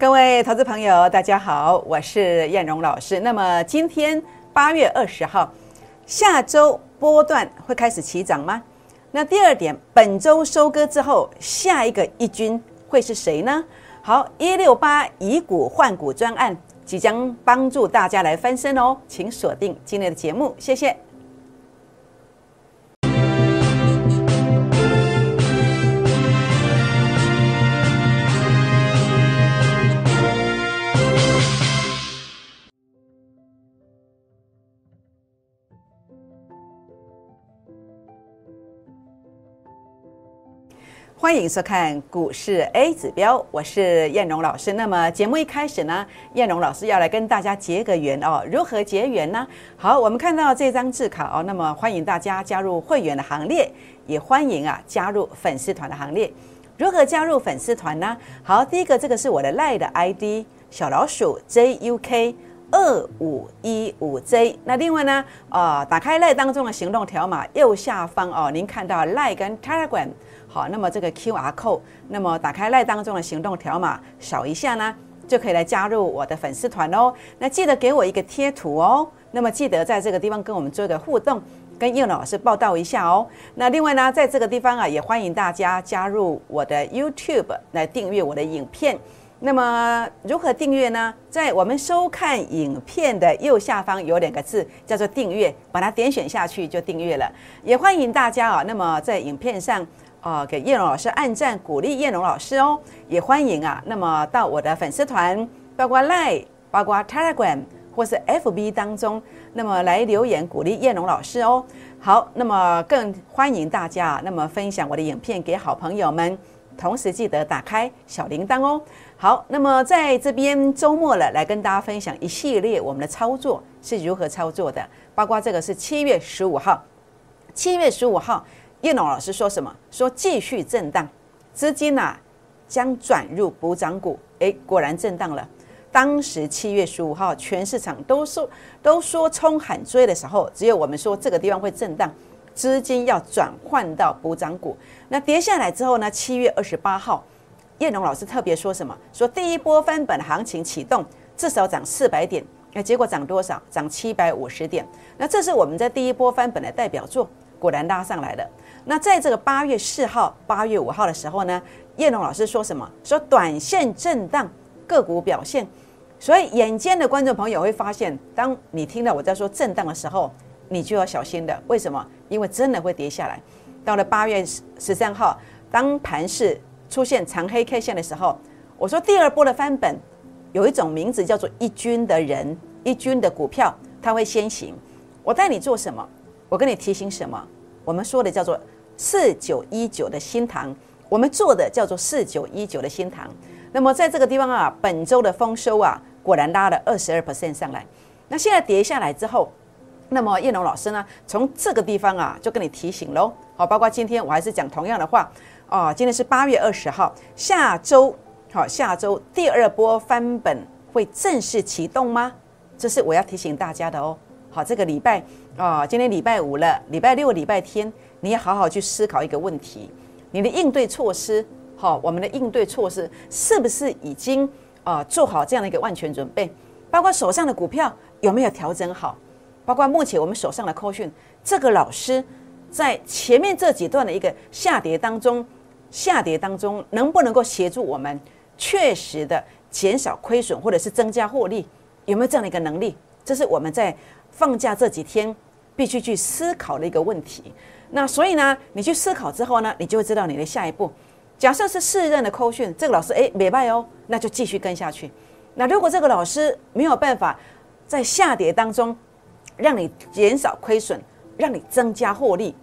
各位投资朋友，大家好，我是燕荣老师。那么今天八月二十号，下周波段会开始起涨吗？那第二点，本周收割之后，下一个一军会是谁呢？好，一六八以股换股专案即将帮助大家来翻身哦，请锁定今天的节目，谢谢。欢迎收看股市 A 指标，我是燕荣老师。那么节目一开始呢，燕荣老师要来跟大家结个缘哦。如何结缘呢？好，我们看到这张字卡哦，那么欢迎大家加入会员的行列，也欢迎啊加入粉丝团的行列。如何加入粉丝团呢？好，第一个这个是我的赖的 ID 小老鼠 JUK 二五一五 J。那另外呢，啊，打开赖当中的行动条码右下方哦，您看到赖跟 Telegram。好，那么这个 Q R code，那么打开赖当中的行动条码，扫一下呢，就可以来加入我的粉丝团哦。那记得给我一个贴图哦。那么记得在这个地方跟我们做一个互动，跟叶老师报道一下哦。那另外呢，在这个地方啊，也欢迎大家加入我的 YouTube 来订阅我的影片。那么如何订阅呢？在我们收看影片的右下方有两个字，叫做订阅，把它点选下去就订阅了。也欢迎大家啊，那么在影片上。啊，给叶龙老师按赞鼓励叶龙老师哦，也欢迎啊。那么到我的粉丝团，包括 Line、包括 Telegram 或是 FB 当中，那么来留言鼓励叶龙老师哦。好，那么更欢迎大家那么分享我的影片给好朋友们，同时记得打开小铃铛哦。好，那么在这边周末了，来跟大家分享一系列我们的操作是如何操作的，包括这个是七月十五号，七月十五号。叶龙老师说什么？说继续震荡，资金呐将转入补涨股。诶，果然震荡了。当时七月十五号，全市场都说都说冲喊追的时候，只有我们说这个地方会震荡，资金要转换到补涨股。那跌下来之后呢？七月二十八号，叶龙老师特别说什么？说第一波翻本行情启动，至少涨四百点。那结果涨多少？涨七百五十点。那这是我们在第一波翻本的代表作，果然拉上来了。那在这个八月四号、八月五号的时候呢，叶龙老师说什么？说短线震荡，个股表现。所以眼尖的观众朋友会发现，当你听到我在说震荡的时候，你就要小心的。为什么？因为真的会跌下来。到了八月十三号，当盘市出现长黑 K 线的时候，我说第二波的翻本有一种名字叫做一军的人，一军的股票，它会先行。我带你做什么？我跟你提醒什么？我们说的叫做四九一九的新塘，我们做的叫做四九一九的新塘。那么在这个地方啊，本周的丰收啊，果然拉了二十二 percent 上来。那现在跌下来之后，那么叶龙老师呢，从这个地方啊，就跟你提醒喽。好，包括今天我还是讲同样的话哦。今天是八月二十号，下周好，下周第二波翻本会正式启动吗？这是我要提醒大家的哦。好，这个礼拜啊，今天礼拜五了，礼拜六、礼拜天，你要好好去思考一个问题：你的应对措施，好，我们的应对措施是不是已经啊做好这样的一个万全准备？包括手上的股票有没有调整好？包括目前我们手上的扣讯，这个老师在前面这几段的一个下跌当中，下跌当中能不能够协助我们确实的减少亏损，或者是增加获利？有没有这样的一个能力？这是我们在。放假这几天必须去思考的一个问题。那所以呢，你去思考之后呢，你就会知道你的下一步。假设是四任的扣讯，这个老师哎没败哦，那就继续跟下去。那如果这个老师没有办法在下跌当中让你减少亏损，让你增加获利，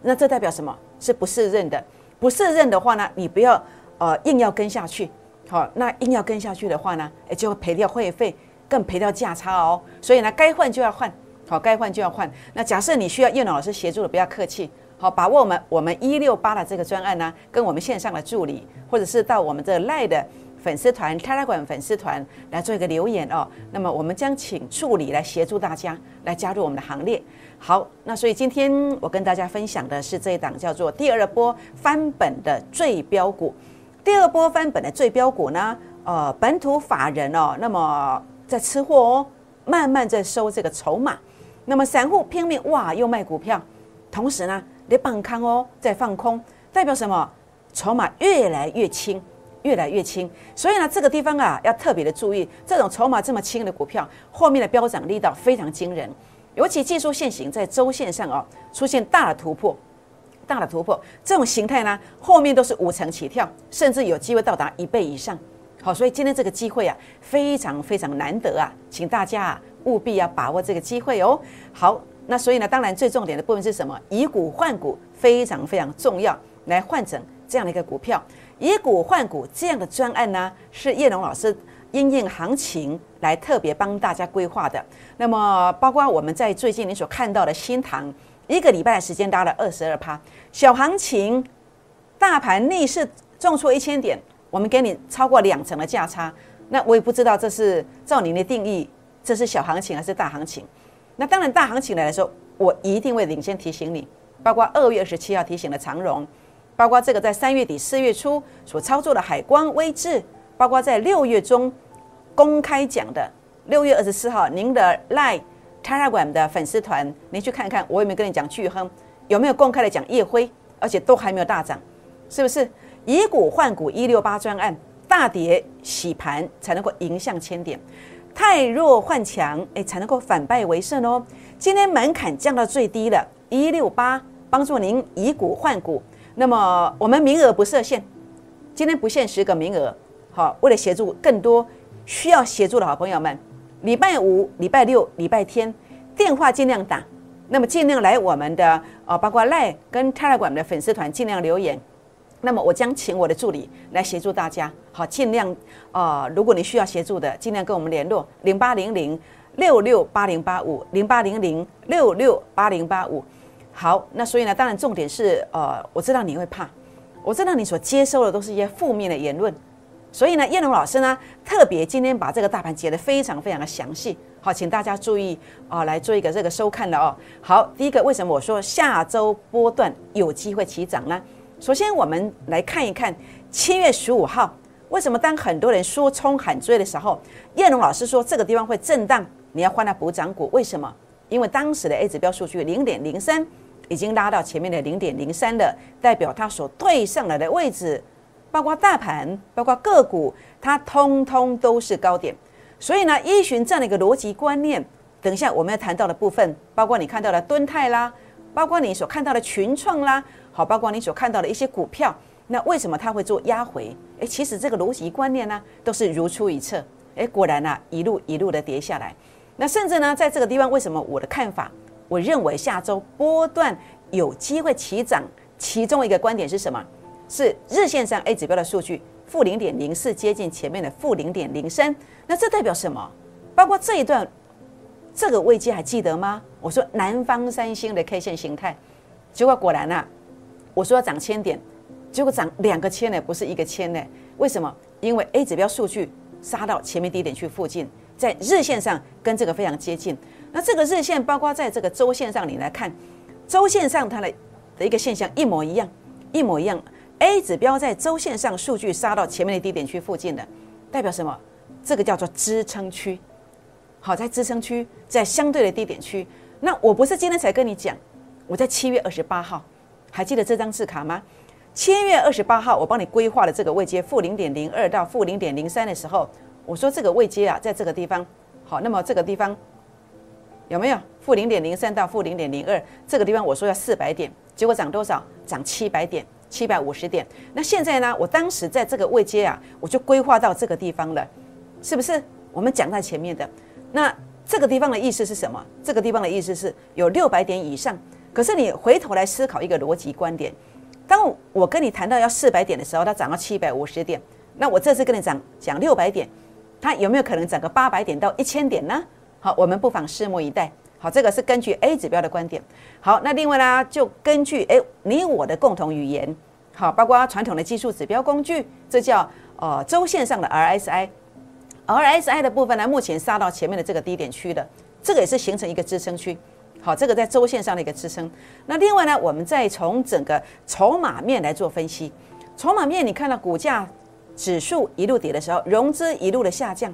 那这代表什么？是不适任的。不适任的话呢，你不要呃硬要跟下去。好，那硬要跟下去的话呢，哎就会赔掉会费。更赔掉价差哦，所以呢，该换就要换，好，该换就要换。那假设你需要叶老师协助的，不要客气，好，把握我们我们一六八的这个专案呢，跟我们线上的助理，或者是到我们这赖的粉丝团、泰拉馆粉丝团来做一个留言哦。那么我们将请助理来协助大家来加入我们的行列。好，那所以今天我跟大家分享的是这一档叫做第二波翻本的最标股。第二波翻本的最标股呢，呃本土法人哦，那么在吃货哦，慢慢在收这个筹码。那么散户拼命哇，又卖股票，同时呢，你放空哦，在放空，代表什么？筹码越来越轻，越来越轻。所以呢，这个地方啊，要特别的注意，这种筹码这么轻的股票，后面的飙涨力道非常惊人。尤其技术线型在周线上哦，出现大的突破，大的突破，这种形态呢，后面都是五成起跳，甚至有机会到达一倍以上。好，所以今天这个机会啊，非常非常难得啊，请大家。务必要把握这个机会哦。好，那所以呢，当然最重点的部分是什么？以股换股非常非常重要，来换成这样的一个股票。以股换股这样的专案呢，是叶龙老师因应行情来特别帮大家规划的。那么，包括我们在最近你所看到的新塘，一个礼拜的时间拉了二十二趴，小行情，大盘逆势重挫一千点，我们给你超过两成的价差。那我也不知道这是照您的定义。这是小行情还是大行情？那当然，大行情来的时候，我一定会领先提醒你。包括二月二十七号提醒的长荣，包括这个在三月底四月初所操作的海光威智，包括在六月中公开讲的六月二十四号您的 Line Telegram 的粉丝团，您去看看，我有没有跟你讲巨亨，有没有公开的讲夜辉，而且都还没有大涨，是不是？以股换股一六八专案大跌洗盘才能够迎向千点。太弱换强，哎，才能够反败为胜哦。今天门槛降到最低了，一六八，帮助您以股换股。那么我们名额不设限，今天不限十个名额。好，为了协助更多需要协助的好朋友们，礼拜五、礼拜六、礼拜天电话尽量打，那么尽量来我们的呃，包括赖跟 Telegram 的粉丝团尽量留言。那么我将请我的助理来协助大家，好，尽量啊，如果你需要协助的，尽量跟我们联络零八零零六六八零八五零八零零六六八零八五。好，那所以呢，当然重点是呃，我知道你会怕，我知道你所接收的都是一些负面的言论，所以呢，叶龙老师呢特别今天把这个大盘解得非常非常的详细，好，请大家注意啊，来做一个这个收看了哦。好，第一个为什么我说下周波段有机会起涨呢？首先，我们来看一看七月十五号，为什么当很多人说冲喊追的时候，叶龙老师说这个地方会震荡，你要换到补涨股？为什么？因为当时的 A 指标数据零点零三已经拉到前面的零点零三了，代表它所对上来的位置，包括大盘，包括个股，它通通都是高点。所以呢，依循这样的一个逻辑观念，等一下我们要谈到的部分，包括你看到的敦泰啦，包括你所看到的群创啦。好，包括你所看到的一些股票，那为什么它会做压回？诶，其实这个逻辑观念呢，都是如出一辙。诶，果然呢，一路一路的跌下来。那甚至呢，在这个地方，为什么我的看法，我认为下周波段有机会起涨？其中一个观点是什么？是日线上 A 指标的数据负零点零四，接近前面的负零点零三。那这代表什么？包括这一段这个位阶还记得吗？我说南方三星的 K 线形态，结果果然啊。我说要涨千点，结果涨两个千呢，不是一个千呢？为什么？因为 A 指标数据杀到前面低点去附近，在日线上跟这个非常接近。那这个日线包括在这个周线上，你来看，周线上它的的一个现象一模一样，一模一样。A 指标在周线上数据杀到前面的低点区附近的，代表什么？这个叫做支撑区。好，在支撑区，在相对的低点区。那我不是今天才跟你讲，我在七月二十八号。还记得这张字卡吗？七月二十八号，我帮你规划了这个位阶负零点零二到负零点零三的时候，我说这个位阶啊，在这个地方，好，那么这个地方有没有负零点零三到负零点零二？这个地方我说要四百点，结果涨多少？涨七百点，七百五十点。那现在呢？我当时在这个位阶啊，我就规划到这个地方了，是不是？我们讲在前面的，那这个地方的意思是什么？这个地方的意思是有六百点以上。可是你回头来思考一个逻辑观点，当我跟你谈到要四百点的时候，它涨到七百五十点，那我这次跟你讲讲六百点，它有没有可能涨个八百点到一千点呢？好，我们不妨拭目以待。好，这个是根据 A 指标的观点。好，那另外呢，就根据诶你我的共同语言，好，包括传统的技术指标工具，这叫呃周线上的 RSI，RSI 的部分呢，目前杀到前面的这个低点区的，这个也是形成一个支撑区。好，这个在周线上的一个支撑。那另外呢，我们再从整个筹码面来做分析。筹码面，你看到股价指数一路跌的时候，融资一路的下降，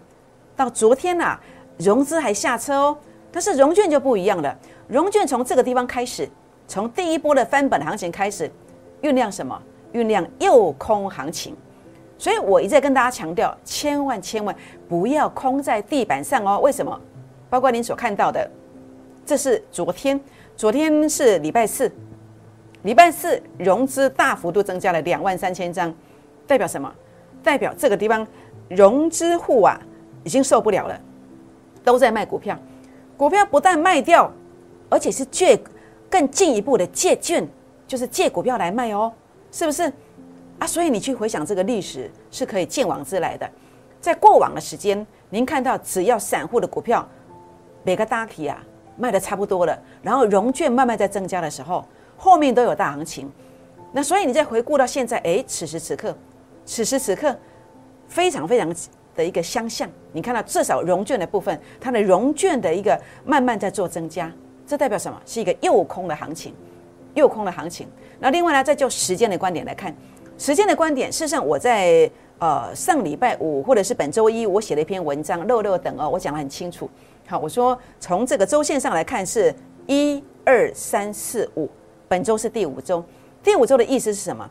到昨天呐，融资还下车哦。但是融券就不一样了，融券从这个地方开始，从第一波的翻本行情开始，酝酿什么？酝酿诱空行情。所以我一再跟大家强调，千万千万不要空在地板上哦。为什么？包括您所看到的，这是昨天，昨天是礼拜四，礼拜四融资大幅度增加了两万三千张，代表什么？代表这个地方融资户啊已经受不了了，都在卖股票，股票不但卖掉，而且是借更进一步的借券，就是借股票来卖哦，是不是？啊，所以你去回想这个历史是可以见往之来的，在过往的时间，您看到只要散户的股票每个大体啊卖的差不多了，然后融券慢慢在增加的时候，后面都有大行情。那所以你再回顾到现在，哎，此时此刻，此时此刻非常非常的一个相像。你看到至少融券的部分，它的融券的一个慢慢在做增加，这代表什么？是一个诱空的行情，诱空的行情。那另外呢，再就时间的观点来看。时间的观点，事实上我在呃上礼拜五或者是本周一，我写了一篇文章，六六等哦，我讲的很清楚。好，我说从这个周线上来看是一二三四五，本周是第五周。第五周的意思是什么？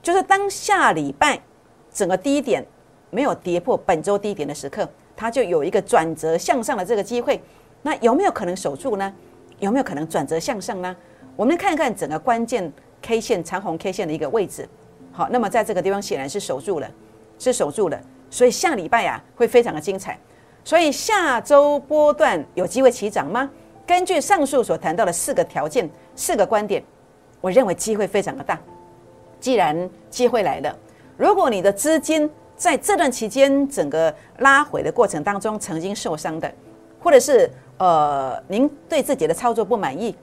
就是当下礼拜整个低点没有跌破本周低点的时刻，它就有一个转折向上的这个机会。那有没有可能守住呢？有没有可能转折向上呢？我们看一看整个关键 K 线长红 K 线的一个位置。好，那么在这个地方显然是守住了，是守住了，所以下礼拜呀会非常的精彩。所以下周波段有机会起涨吗？根据上述所谈到的四个条件、四个观点，我认为机会非常的大。既然机会来了，如果你的资金在这段期间整个拉回的过程当中曾经受伤的，或者是呃您对自己的操作不满意，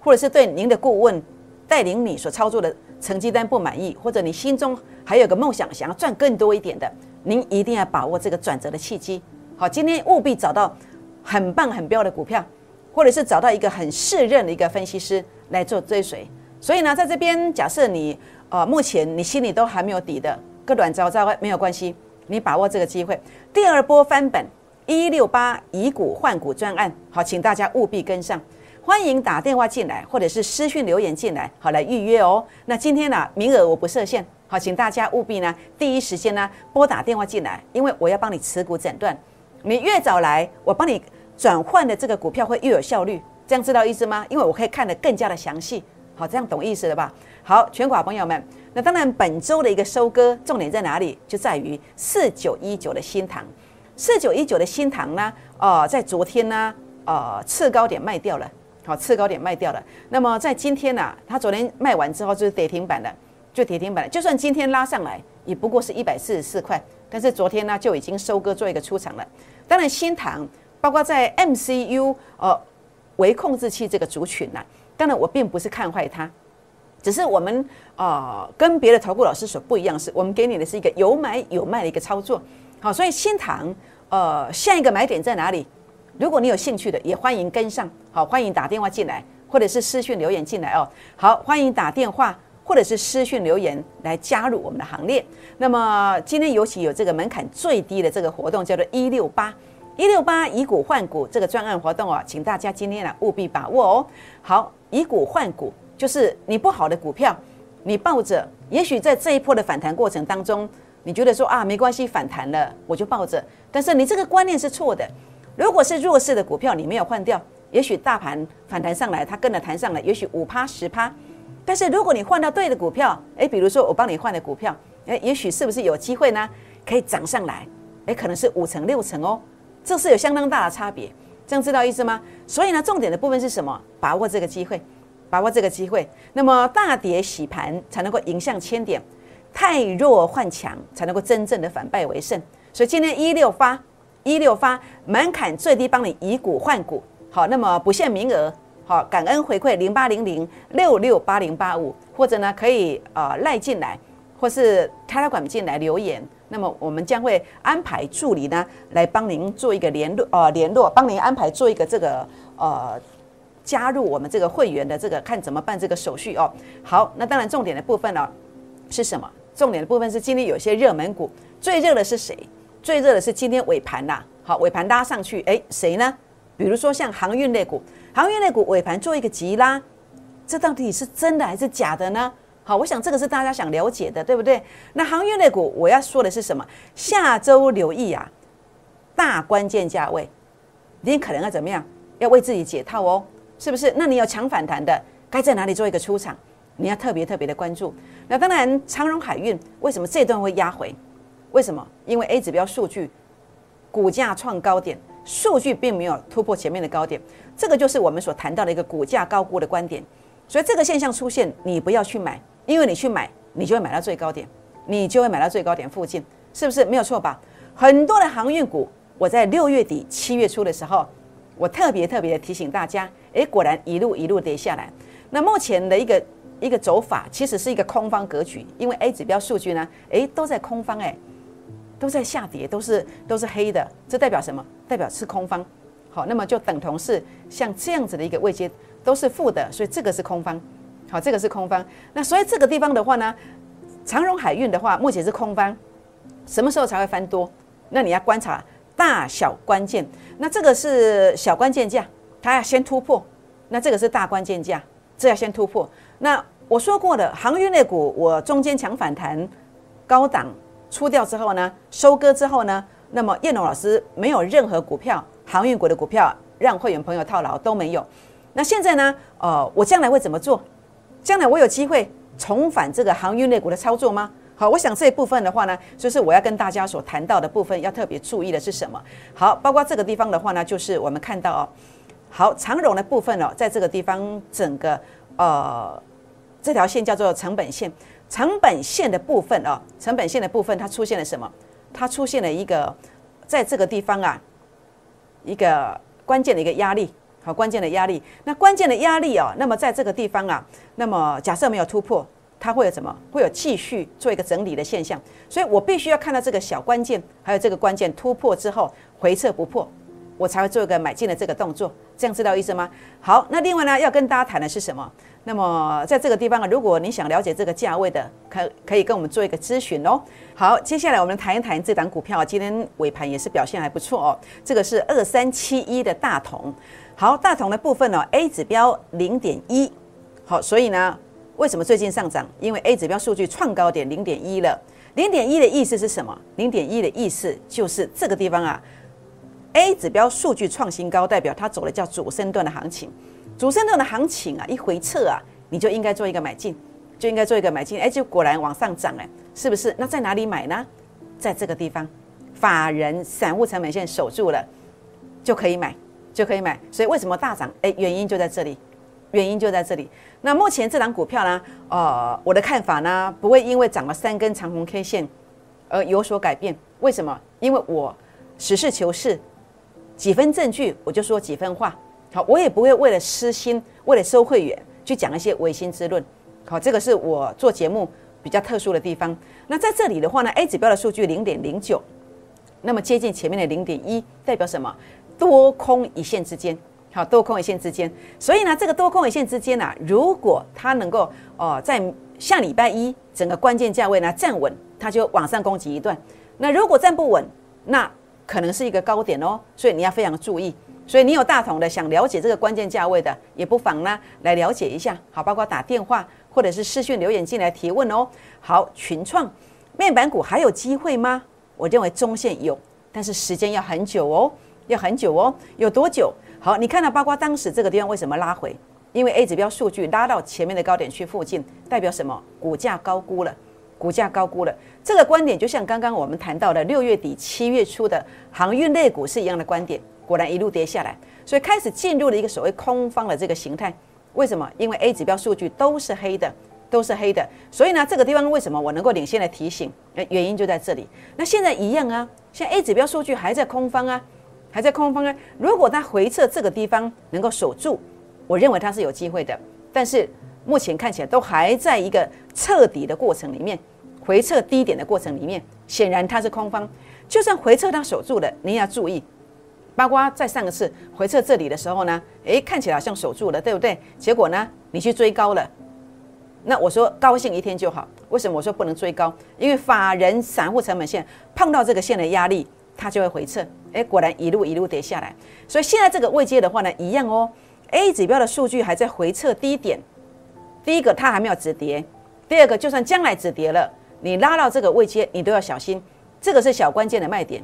或者是对您的顾问带领你所操作的。成绩单不满意，或者你心中还有个梦想，想要赚更多一点的，您一定要把握这个转折的契机。好，今天务必找到很棒很标的股票，或者是找到一个很适任的一个分析师来做追随。所以呢，在这边假设你呃目前你心里都还没有底的，个软糟糟没有关系，你把握这个机会。第二波翻本一六八以股换股专案，好，请大家务必跟上。欢迎打电话进来，或者是私讯留言进来，好来预约哦。那今天呢，名额我不设限，好，请大家务必呢第一时间呢拨打电话进来，因为我要帮你持股诊断。你越早来，我帮你转换的这个股票会越有效率，这样知道意思吗？因为我可以看得更加的详细，好，这样懂意思了吧？好，全国朋友们，那当然本周的一个收割重点在哪里？就在于四九一九的新塘，四九一九的新塘呢，呃，在昨天呢，呃，次高点卖掉了。好，次高点卖掉了。那么在今天呢，它昨天卖完之后就是跌停板了，就跌停板了。就算今天拉上来，也不过是一百四十四块。但是昨天呢，就已经收割做一个出场了。当然，新塘包括在 MCU 呃微控制器这个族群呢，当然我并不是看坏它，只是我们呃跟别的投顾老师所不一样，是我们给你的是一个有买有卖的一个操作。好，所以新塘呃下一个买点在哪里？如果你有兴趣的，也欢迎跟上。好，欢迎打电话进来，或者是私讯留言进来哦。好，欢迎打电话或者是私讯留言来加入我们的行列。那么今天尤其有这个门槛最低的这个活动，叫做一六八一六八以股换股这个专案活动啊，请大家今天呢务必把握哦。好，以股换股就是你不好的股票，你抱着，也许在这一波的反弹过程当中，你觉得说啊没关系，反弹了我就抱着，但是你这个观念是错的。如果是弱势的股票，你没有换掉，也许大盘反弹上来，它跟着弹上来，也许五趴十趴。但是如果你换到对的股票，诶，比如说我帮你换的股票，诶，也许是不是有机会呢？可以涨上来，诶，可能是五成六成哦，这是有相当大的差别。这样知道意思吗？所以呢，重点的部分是什么？把握这个机会，把握这个机会。那么大跌洗盘才能够迎向千点，太弱换强才能够真正的反败为胜。所以今天一六发。一六发门槛最低，帮你以股换股，好，那么不限名额，好，感恩回馈零八零零六六八零八五，或者呢可以呃赖进来，或是开拉管进来留言，那么我们将会安排助理呢来帮您做一个联络，呃联络，帮您安排做一个这个呃加入我们这个会员的这个看怎么办这个手续哦。好，那当然重点的部分呢是什么？重点的部分是今天有些热门股，最热的是谁？最热的是今天尾盘呐。好，尾盘拉上去，哎，谁呢？比如说像航运类股，航运类股尾盘做一个急拉，这到底是真的还是假的呢？好，我想这个是大家想了解的，对不对？那航运类股我要说的是什么？下周留意啊，大关键价位，你可能要怎么样？要为自己解套哦，是不是？那你有强反弹的，该在哪里做一个出场？你要特别特别的关注。那当然，长荣海运为什么这段会压回？为什么？因为 A 指标数据股价创高点。数据并没有突破前面的高点，这个就是我们所谈到的一个股价高估的观点。所以这个现象出现，你不要去买，因为你去买，你就会买到最高点，你就会买到最高点附近，是不是没有错吧？很多的航运股，我在六月底、七月初的时候，我特别特别的提醒大家，诶，果然一路一路跌下来。那目前的一个一个走法，其实是一个空方格局，因为 A 指标数据呢，诶，都在空方，诶。都在下跌，都是都是黑的，这代表什么？代表是空方。好，那么就等同是像这样子的一个位阶都是负的，所以这个是空方。好，这个是空方。那所以这个地方的话呢，长荣海运的话，目前是空方，什么时候才会翻多？那你要观察大小关键。那这个是小关键价，它要先突破。那这个是大关键价，这要先突破。那我说过的航运类股，我中间强反弹，高档。出掉之后呢，收割之后呢，那么叶龙老师没有任何股票，航运股的股票让会员朋友套牢都没有。那现在呢，呃，我将来会怎么做？将来我有机会重返这个航运类股的操作吗？好，我想这一部分的话呢，就是我要跟大家所谈到的部分，要特别注意的是什么？好，包括这个地方的话呢，就是我们看到哦，好长荣的部分哦，在这个地方整个呃这条线叫做成本线。成本线的部分哦，成本线的部分它出现了什么？它出现了一个在这个地方啊，一个关键的一个压力，好，关键的压力。那关键的压力哦，那么在这个地方啊，那么假设没有突破，它会有什么？会有继续做一个整理的现象。所以我必须要看到这个小关键，还有这个关键突破之后回撤不破，我才会做一个买进的这个动作。这样知道意思吗？好，那另外呢，要跟大家谈的是什么？那么在这个地方啊，如果你想了解这个价位的，可可以跟我们做一个咨询哦。好，接下来我们谈一谈这档股票，今天尾盘也是表现还不错哦。这个是二三七一的大同。好，大同的部分呢，A 指标零点一。好，所以呢，为什么最近上涨？因为 A 指标数据创高点零点一了。零点一的意思是什么？零点一的意思就是这个地方啊，A 指标数据创新高，代表它走的叫主升段的行情。主升段的行情啊，一回撤啊，你就应该做一个买进，就应该做一个买进，哎，就果然往上涨哎，是不是？那在哪里买呢？在这个地方，法人散户成本线守住了，就可以买，就可以买。所以为什么大涨？哎，原因就在这里，原因就在这里。那目前这档股票呢，呃，我的看法呢，不会因为涨了三根长红 K 线而有所改变。为什么？因为我实事求是，几分证据我就说几分话。好，我也不会为了私心，为了收会员去讲一些违心之论。好，这个是我做节目比较特殊的地方。那在这里的话呢，A 指标的数据零点零九，那么接近前面的零点一，代表什么？多空一线之间。好，多空一线之间。所以呢，这个多空一线之间呢，如果它能够哦，在下礼拜一整个关键价位呢站稳，它就往上攻击一段。那如果站不稳，那可能是一个高点哦。所以你要非常注意。所以你有大同的想了解这个关键价位的，也不妨呢来了解一下。好，包括打电话或者是私讯留言进来提问哦。好，群创面板股还有机会吗？我认为中线有，但是时间要很久哦，要很久哦。有多久？好，你看到包括当时这个地方为什么拉回？因为 A 指标数据拉到前面的高点区附近，代表什么？股价高估了，股价高估了。这个观点就像刚刚我们谈到的六月底七月初的航运类股是一样的观点。果然一路跌下来，所以开始进入了一个所谓空方的这个形态。为什么？因为 A 指标数据都是黑的，都是黑的。所以呢，这个地方为什么我能够领先的提醒？原因就在这里。那现在一样啊，现在 A 指标数据还在空方啊，还在空方啊。如果它回撤这个地方能够守住，我认为它是有机会的。但是目前看起来都还在一个彻底的过程里面，回撤低点的过程里面，显然它是空方。就算回撤它守住了，你也要注意。包括在上一次回撤这里的时候呢，诶，看起来好像守住了，对不对？结果呢，你去追高了，那我说高兴一天就好。为什么我说不能追高？因为法人散户成本线碰到这个线的压力，它就会回撤。哎，果然一路一路跌下来。所以现在这个位阶的话呢，一样哦。A 指标的数据还在回撤低点。第一个，它还没有止跌；第二个，就算将来止跌了，你拉到这个位阶，你都要小心。这个是小关键的卖点，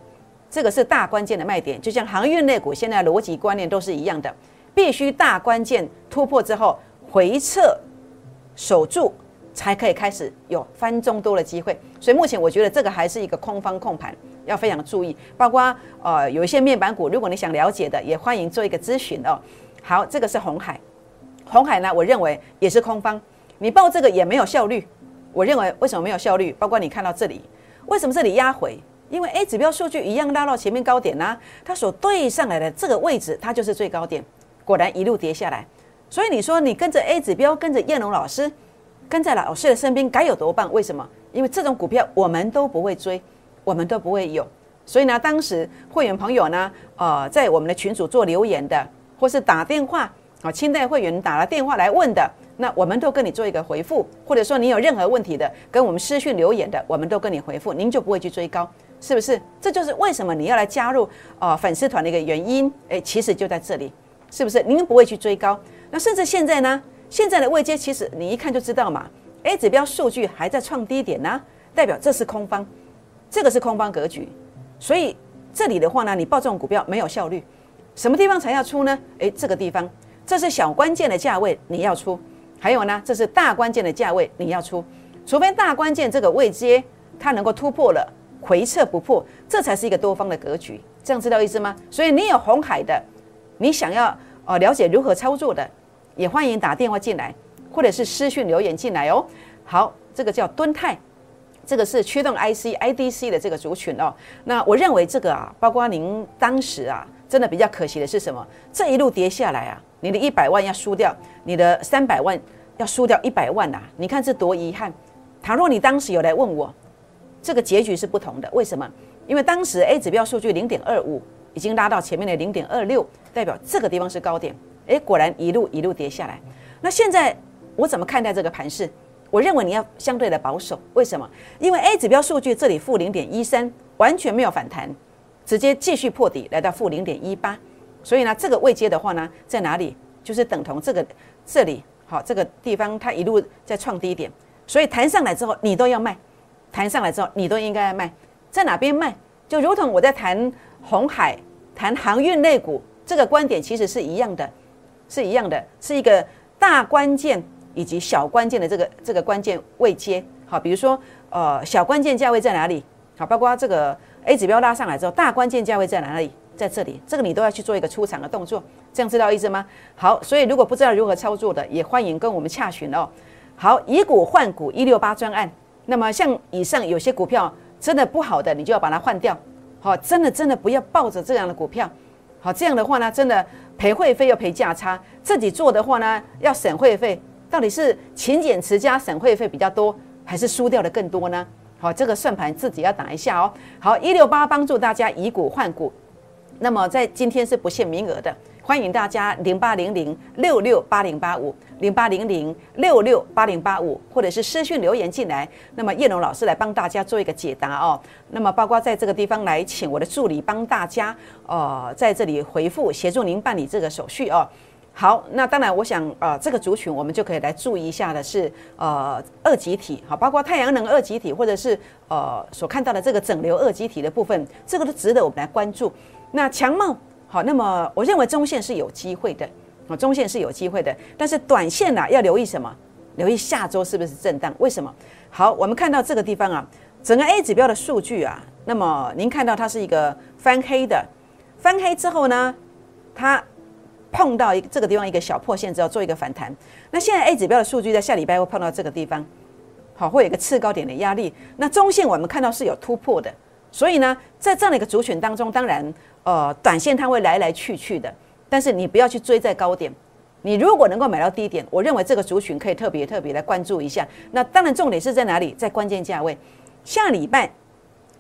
这个是大关键的卖点。就像航运类股，现在逻辑观念都是一样的，必须大关键突破之后回撤守住，才可以开始有翻中多的机会。所以目前我觉得这个还是一个空方控盘，要非常注意。包括呃有一些面板股，如果你想了解的，也欢迎做一个咨询哦。好，这个是红海，红海呢，我认为也是空方，你报这个也没有效率。我认为为什么没有效率？包括你看到这里。为什么这里压回？因为 A 指标数据一样拉到前面高点呢，它所对上来的这个位置，它就是最高点。果然一路跌下来。所以你说你跟着 A 指标，跟着燕龙老师，跟在老师的身边，该有多棒？为什么？因为这种股票我们都不会追，我们都不会有。所以呢，当时会员朋友呢，呃，在我们的群组做留言的，或是打电话啊，清代会员打了电话来问的。那我们都跟你做一个回复，或者说你有任何问题的，跟我们私讯留言的，我们都跟你回复，您就不会去追高，是不是？这就是为什么你要来加入呃粉丝团的一个原因。诶，其实就在这里，是不是？您不会去追高，那甚至现在呢？现在的位阶其实你一看就知道嘛，A 指标数据还在创低点呢，代表这是空方，这个是空方格局，所以这里的话呢，你报这种股票没有效率，什么地方才要出呢？诶，这个地方，这是小关键的价位，你要出。还有呢，这是大关键的价位，你要出，除非大关键这个位阶它能够突破了，回撤不破，这才是一个多方的格局。这样知道意思吗？所以你有红海的，你想要呃了解如何操作的，也欢迎打电话进来，或者是私讯留言进来哦。好，这个叫敦泰，这个是驱动 IC IDC 的这个族群哦。那我认为这个啊，包括您当时啊，真的比较可惜的是什么？这一路跌下来啊。你的一百万要输掉，你的三百万要输掉一百万呐！你看这多遗憾。倘若你当时有来问我，这个结局是不同的。为什么？因为当时 A 指标数据零点二五已经拉到前面的零点二六，代表这个地方是高点。诶，果然一路一路跌下来。那现在我怎么看待这个盘势？我认为你要相对的保守。为什么？因为 A 指标数据这里负零点一三，完全没有反弹，直接继续破底来到负零点一八。所以呢，这个位阶的话呢，在哪里？就是等同这个这里，好，这个地方它一路在创低点，所以弹上来之后你都要卖，弹上来之后你都应该卖，在哪边卖？就如同我在谈红海、谈航运类股，这个观点其实是一样的，是一样的，是一个大关键以及小关键的这个这个关键位阶。好，比如说呃小关键价位在哪里？好，包括这个 A 指标拉上来之后，大关键价位在哪里？在这里，这个你都要去做一个出场的动作，这样知道意思吗？好，所以如果不知道如何操作的，也欢迎跟我们洽询哦。好，以股换股一六八专案，那么像以上有些股票真的不好的，你就要把它换掉。好，真的真的不要抱着这样的股票。好，这样的话呢，真的赔会费又赔价差，自己做的话呢，要省会费，到底是勤俭持家省会费比较多，还是输掉的更多呢？好，这个算盘自己要打一下哦。好，一六八帮助大家以股换股。那么在今天是不限名额的，欢迎大家零八零零六六八零八五零八零零六六八零八五，或者是私讯留言进来，那么叶龙老师来帮大家做一个解答哦。那么包括在这个地方来请我的助理帮大家，呃，在这里回复协助您办理这个手续哦。好，那当然我想，呃，这个族群我们就可以来注意一下的是，呃，二极体，好，包括太阳能二极体，或者是呃所看到的这个整流二极体的部分，这个都值得我们来关注。那强梦好，那么我认为中线是有机会的，啊，中线是有机会的，但是短线呢要留意什么？留意下周是不是震荡？为什么？好，我们看到这个地方啊，整个 A 指标的数据啊，那么您看到它是一个翻黑的，翻黑之后呢，它碰到一这个地方一个小破线之后做一个反弹，那现在 A 指标的数据在下礼拜会碰到这个地方，好，会有一个次高点的压力，那中线我们看到是有突破的。所以呢，在这样的一个族群当中，当然，呃，短线它会来来去去的，但是你不要去追在高点。你如果能够买到低点，我认为这个族群可以特别特别来关注一下。那当然，重点是在哪里？在关键价位。下礼拜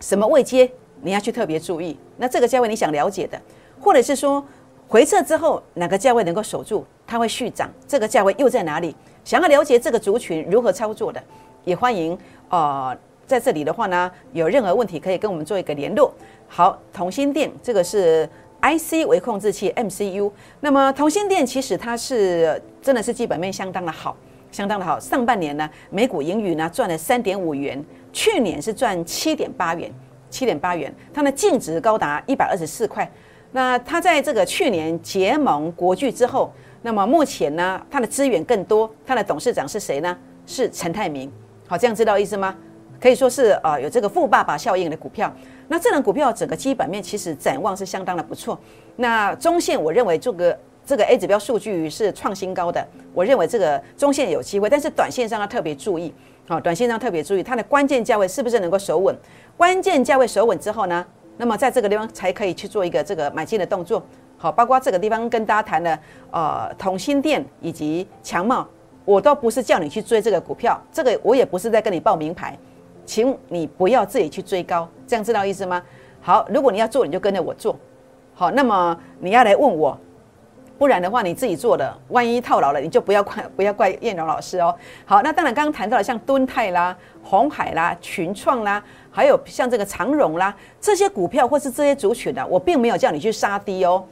什么位阶你要去特别注意？那这个价位你想了解的，或者是说回撤之后哪个价位能够守住，它会续涨？这个价位又在哪里？想要了解这个族群如何操作的，也欢迎呃在这里的话呢，有任何问题可以跟我们做一个联络。好，同心电这个是 IC 微控制器 MCU，那么同心电其实它是真的是基本面相当的好。相当的好，上半年呢，每股盈余呢赚了三点五元，去年是赚七点八元，七点八元，它的净值高达一百二十四块。那它在这个去年结盟国巨之后，那么目前呢，它的资源更多，它的董事长是谁呢？是陈泰明。好，这样知道意思吗？可以说是呃有这个富爸爸效应的股票。那这轮股票整个基本面其实展望是相当的不错。那中线我认为这个。这个 A 指标数据是创新高的，我认为这个中线有机会，但是短线上要特别注意。好，短线上特别注意它的关键价位是不是能够守稳？关键价位守稳之后呢，那么在这个地方才可以去做一个这个买进的动作。好，包括这个地方跟大家谈的呃同心店以及强茂，我都不是叫你去追这个股票，这个我也不是在跟你报名牌，请你不要自己去追高，这样知道意思吗？好，如果你要做，你就跟着我做。好，那么你要来问我。不然的话，你自己做的，万一套牢了，你就不要怪不要怪燕荣老师哦。好，那当然刚刚谈到了像敦泰啦、红海啦、群创啦，还有像这个长荣啦这些股票或是这些族群的，我并没有叫你去杀低哦，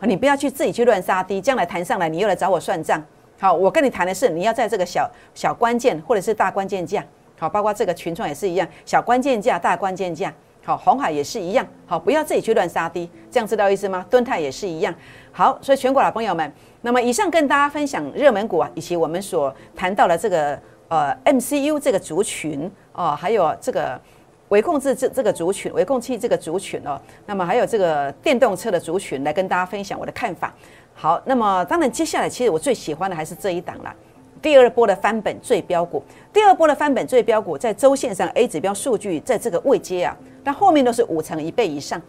你不要去自己去乱杀低，将来谈上来你又来找我算账。好，我跟你谈的是你要在这个小小关键或者是大关键价，好，包括这个群创也是一样，小关键价、大关键价。好，红海也是一样，好，不要自己去乱杀低，这样知道意思吗？敦泰也是一样，好，所以全国老朋友们，那么以上跟大家分享热门股啊，以及我们所谈到的这个呃 MCU 这个族群哦，还有这个微控制这这个族群，微控器这个族群哦，那么还有这个电动车的族群，来跟大家分享我的看法。好，那么当然接下来其实我最喜欢的还是这一档了。第二波的翻本最标股，第二波的翻本最标股，在周线上 A 指标数据在这个位阶啊，但后面都是五成一倍以上。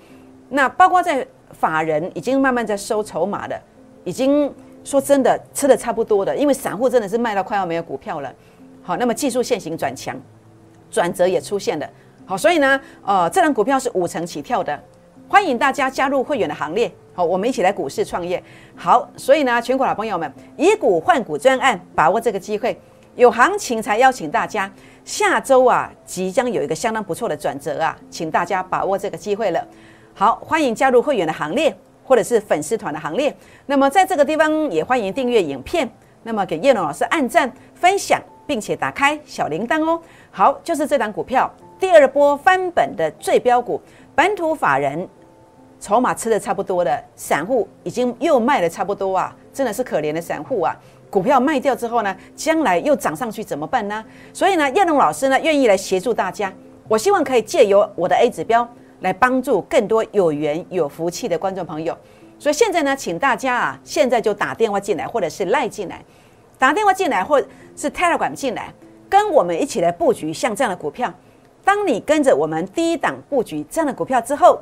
那包括在法人已经慢慢在收筹码的，已经说真的吃的差不多的，因为散户真的是卖到快要没有股票了。好，那么技术线型转强，转折也出现了。好，所以呢，呃，这张股票是五成起跳的，欢迎大家加入会员的行列。好，我们一起来股市创业。好，所以呢，全国老朋友们，以股换股专案，把握这个机会，有行情才邀请大家。下周啊，即将有一个相当不错的转折啊，请大家把握这个机会了。好，欢迎加入会员的行列，或者是粉丝团的行列。那么在这个地方也欢迎订阅影片，那么给叶龙老师按赞、分享，并且打开小铃铛哦。好，就是这档股票，第二波翻本的最标股，本土法人。筹码吃的差不多了散户已经又卖的差不多啊，真的是可怜的散户啊！股票卖掉之后呢，将来又涨上去怎么办呢？所以呢，叶龙老师呢愿意来协助大家，我希望可以借由我的 A 指标来帮助更多有缘有福气的观众朋友。所以现在呢，请大家啊，现在就打电话进来，或者是赖进来，打电话进来，或是 Telegram 进来，跟我们一起来布局像这样的股票。当你跟着我们第一档布局这样的股票之后，